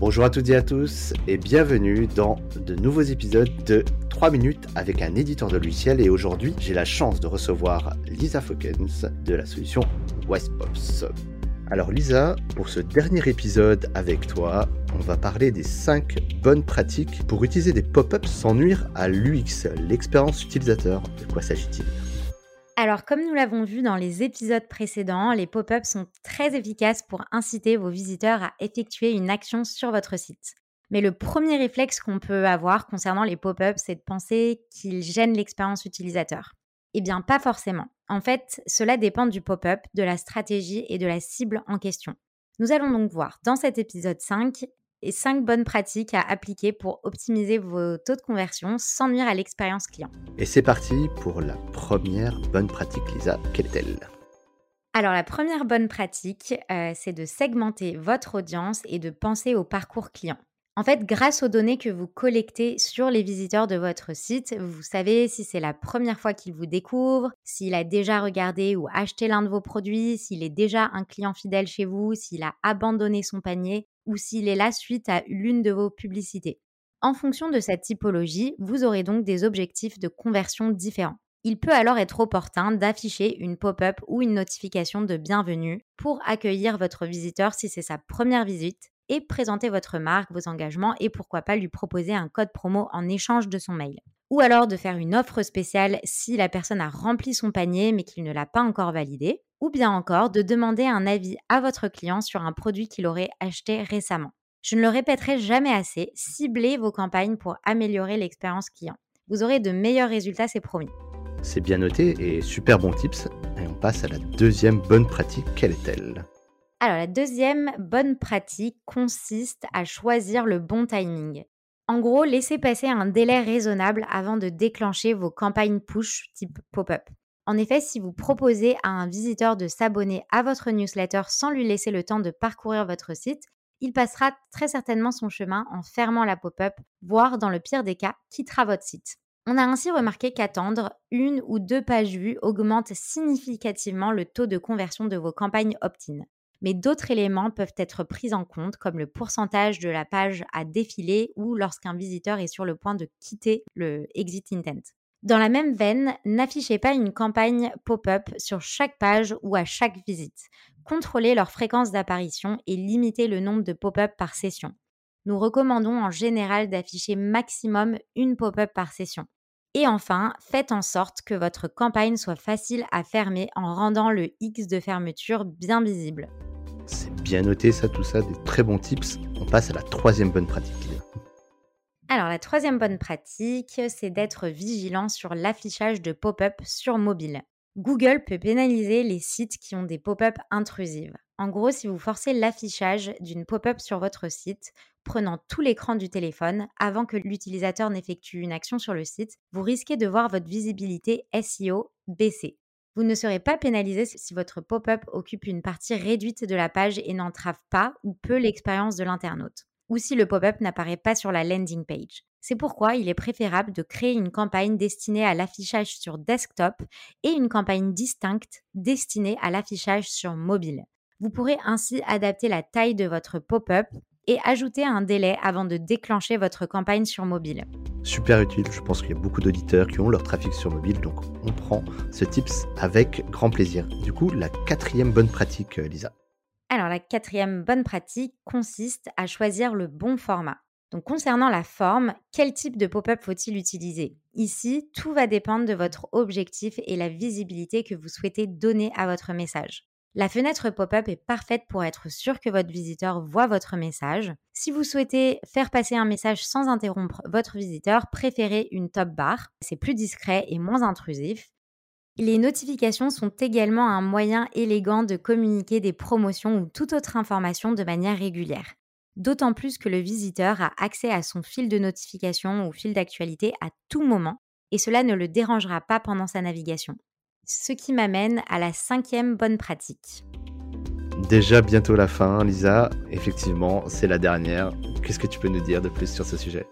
Bonjour à toutes et à tous et bienvenue dans de nouveaux épisodes de 3 minutes avec un éditeur de logiciel et aujourd'hui j'ai la chance de recevoir Lisa Fokens de la solution Westpops. Alors Lisa, pour ce dernier épisode avec toi, on va parler des 5 bonnes pratiques pour utiliser des pop-ups sans nuire à l'UX, l'expérience utilisateur. De quoi s'agit-il? Alors, comme nous l'avons vu dans les épisodes précédents, les pop-ups sont très efficaces pour inciter vos visiteurs à effectuer une action sur votre site. Mais le premier réflexe qu'on peut avoir concernant les pop-ups, c'est de penser qu'ils gênent l'expérience utilisateur. Eh bien, pas forcément. En fait, cela dépend du pop-up, de la stratégie et de la cible en question. Nous allons donc voir dans cet épisode 5 et 5 bonnes pratiques à appliquer pour optimiser vos taux de conversion sans nuire à l'expérience client. Et c'est parti pour la première bonne pratique, Lisa. Quelle est-elle? Alors la première bonne pratique, euh, c'est de segmenter votre audience et de penser au parcours client. En fait, grâce aux données que vous collectez sur les visiteurs de votre site, vous savez si c'est la première fois qu'il vous découvre, s'il a déjà regardé ou acheté l'un de vos produits, s'il est déjà un client fidèle chez vous, s'il a abandonné son panier ou s'il est là suite à l'une de vos publicités. En fonction de cette typologie, vous aurez donc des objectifs de conversion différents. Il peut alors être opportun d'afficher une pop-up ou une notification de bienvenue pour accueillir votre visiteur si c'est sa première visite et présenter votre marque, vos engagements et pourquoi pas lui proposer un code promo en échange de son mail. Ou alors de faire une offre spéciale si la personne a rempli son panier mais qu'il ne l'a pas encore validé. Ou bien encore de demander un avis à votre client sur un produit qu'il aurait acheté récemment. Je ne le répéterai jamais assez, ciblez vos campagnes pour améliorer l'expérience client. Vous aurez de meilleurs résultats, c'est promis. C'est bien noté et super bon tips. Et on passe à la deuxième bonne pratique. Quelle est-elle? Alors la deuxième bonne pratique consiste à choisir le bon timing. En gros, laissez passer un délai raisonnable avant de déclencher vos campagnes push type pop-up. En effet, si vous proposez à un visiteur de s'abonner à votre newsletter sans lui laisser le temps de parcourir votre site, il passera très certainement son chemin en fermant la pop-up, voire dans le pire des cas, quittera votre site. On a ainsi remarqué qu'attendre une ou deux pages vues augmente significativement le taux de conversion de vos campagnes opt-in mais d'autres éléments peuvent être pris en compte, comme le pourcentage de la page à défiler ou lorsqu'un visiteur est sur le point de quitter le exit intent. Dans la même veine, n'affichez pas une campagne pop-up sur chaque page ou à chaque visite. Contrôlez leur fréquence d'apparition et limitez le nombre de pop-up par session. Nous recommandons en général d'afficher maximum une pop-up par session. Et enfin, faites en sorte que votre campagne soit facile à fermer en rendant le X de fermeture bien visible. C'est bien noté ça, tout ça, des très bons tips. On passe à la troisième bonne pratique. Alors la troisième bonne pratique, c'est d'être vigilant sur l'affichage de pop-up sur mobile. Google peut pénaliser les sites qui ont des pop-up intrusives. En gros, si vous forcez l'affichage d'une pop-up sur votre site, prenant tout l'écran du téléphone avant que l'utilisateur n'effectue une action sur le site, vous risquez de voir votre visibilité SEO baisser. Vous ne serez pas pénalisé si votre pop-up occupe une partie réduite de la page et n'entrave pas ou peu l'expérience de l'internaute, ou si le pop-up n'apparaît pas sur la landing page. C'est pourquoi il est préférable de créer une campagne destinée à l'affichage sur desktop et une campagne distincte destinée à l'affichage sur mobile. Vous pourrez ainsi adapter la taille de votre pop-up et ajouter un délai avant de déclencher votre campagne sur mobile. Super utile, je pense qu'il y a beaucoup d'auditeurs qui ont leur trafic sur mobile, donc on prend ce tips avec grand plaisir. Du coup, la quatrième bonne pratique, euh, Lisa? Alors la quatrième bonne pratique consiste à choisir le bon format. Donc concernant la forme, quel type de pop-up faut-il utiliser? Ici, tout va dépendre de votre objectif et la visibilité que vous souhaitez donner à votre message. La fenêtre pop-up est parfaite pour être sûr que votre visiteur voit votre message. Si vous souhaitez faire passer un message sans interrompre votre visiteur, préférez une top bar. C'est plus discret et moins intrusif. Les notifications sont également un moyen élégant de communiquer des promotions ou toute autre information de manière régulière. D'autant plus que le visiteur a accès à son fil de notification ou fil d'actualité à tout moment et cela ne le dérangera pas pendant sa navigation. Ce qui m'amène à la cinquième bonne pratique. Déjà bientôt la fin, Lisa. Effectivement, c'est la dernière. Qu'est-ce que tu peux nous dire de plus sur ce sujet?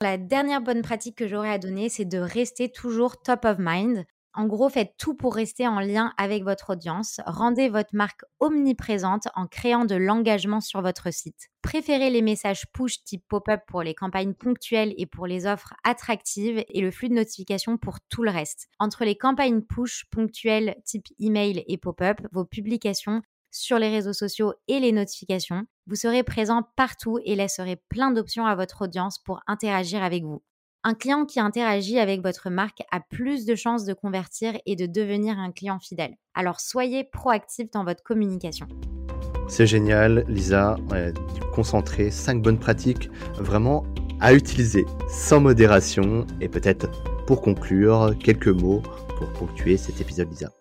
La dernière bonne pratique que j'aurais à donner, c'est de rester toujours top of mind. En gros, faites tout pour rester en lien avec votre audience. Rendez votre marque omniprésente en créant de l'engagement sur votre site. Préférez les messages push type pop-up pour les campagnes ponctuelles et pour les offres attractives et le flux de notifications pour tout le reste. Entre les campagnes push ponctuelles type email et pop-up, vos publications sur les réseaux sociaux et les notifications, vous serez présent partout et laisserez plein d'options à votre audience pour interagir avec vous. Un client qui interagit avec votre marque a plus de chances de convertir et de devenir un client fidèle. Alors soyez proactif dans votre communication. C'est génial, Lisa. concentrer 5 bonnes pratiques vraiment à utiliser sans modération. Et peut-être pour conclure, quelques mots pour ponctuer cet épisode, Lisa.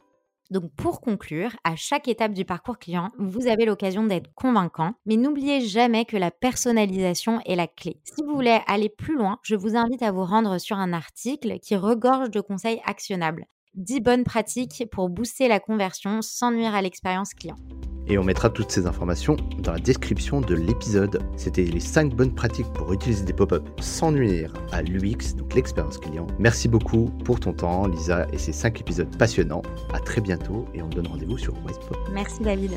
Donc pour conclure, à chaque étape du parcours client, vous avez l'occasion d'être convaincant, mais n'oubliez jamais que la personnalisation est la clé. Si vous voulez aller plus loin, je vous invite à vous rendre sur un article qui regorge de conseils actionnables. 10 bonnes pratiques pour booster la conversion sans nuire à l'expérience client et on mettra toutes ces informations dans la description de l'épisode. C'était les 5 bonnes pratiques pour utiliser des pop-up sans nuire à l'UX, donc l'expérience client. Merci beaucoup pour ton temps, Lisa, et ces 5 épisodes passionnants. À très bientôt et on donne rendez-vous sur Westpop. Merci David.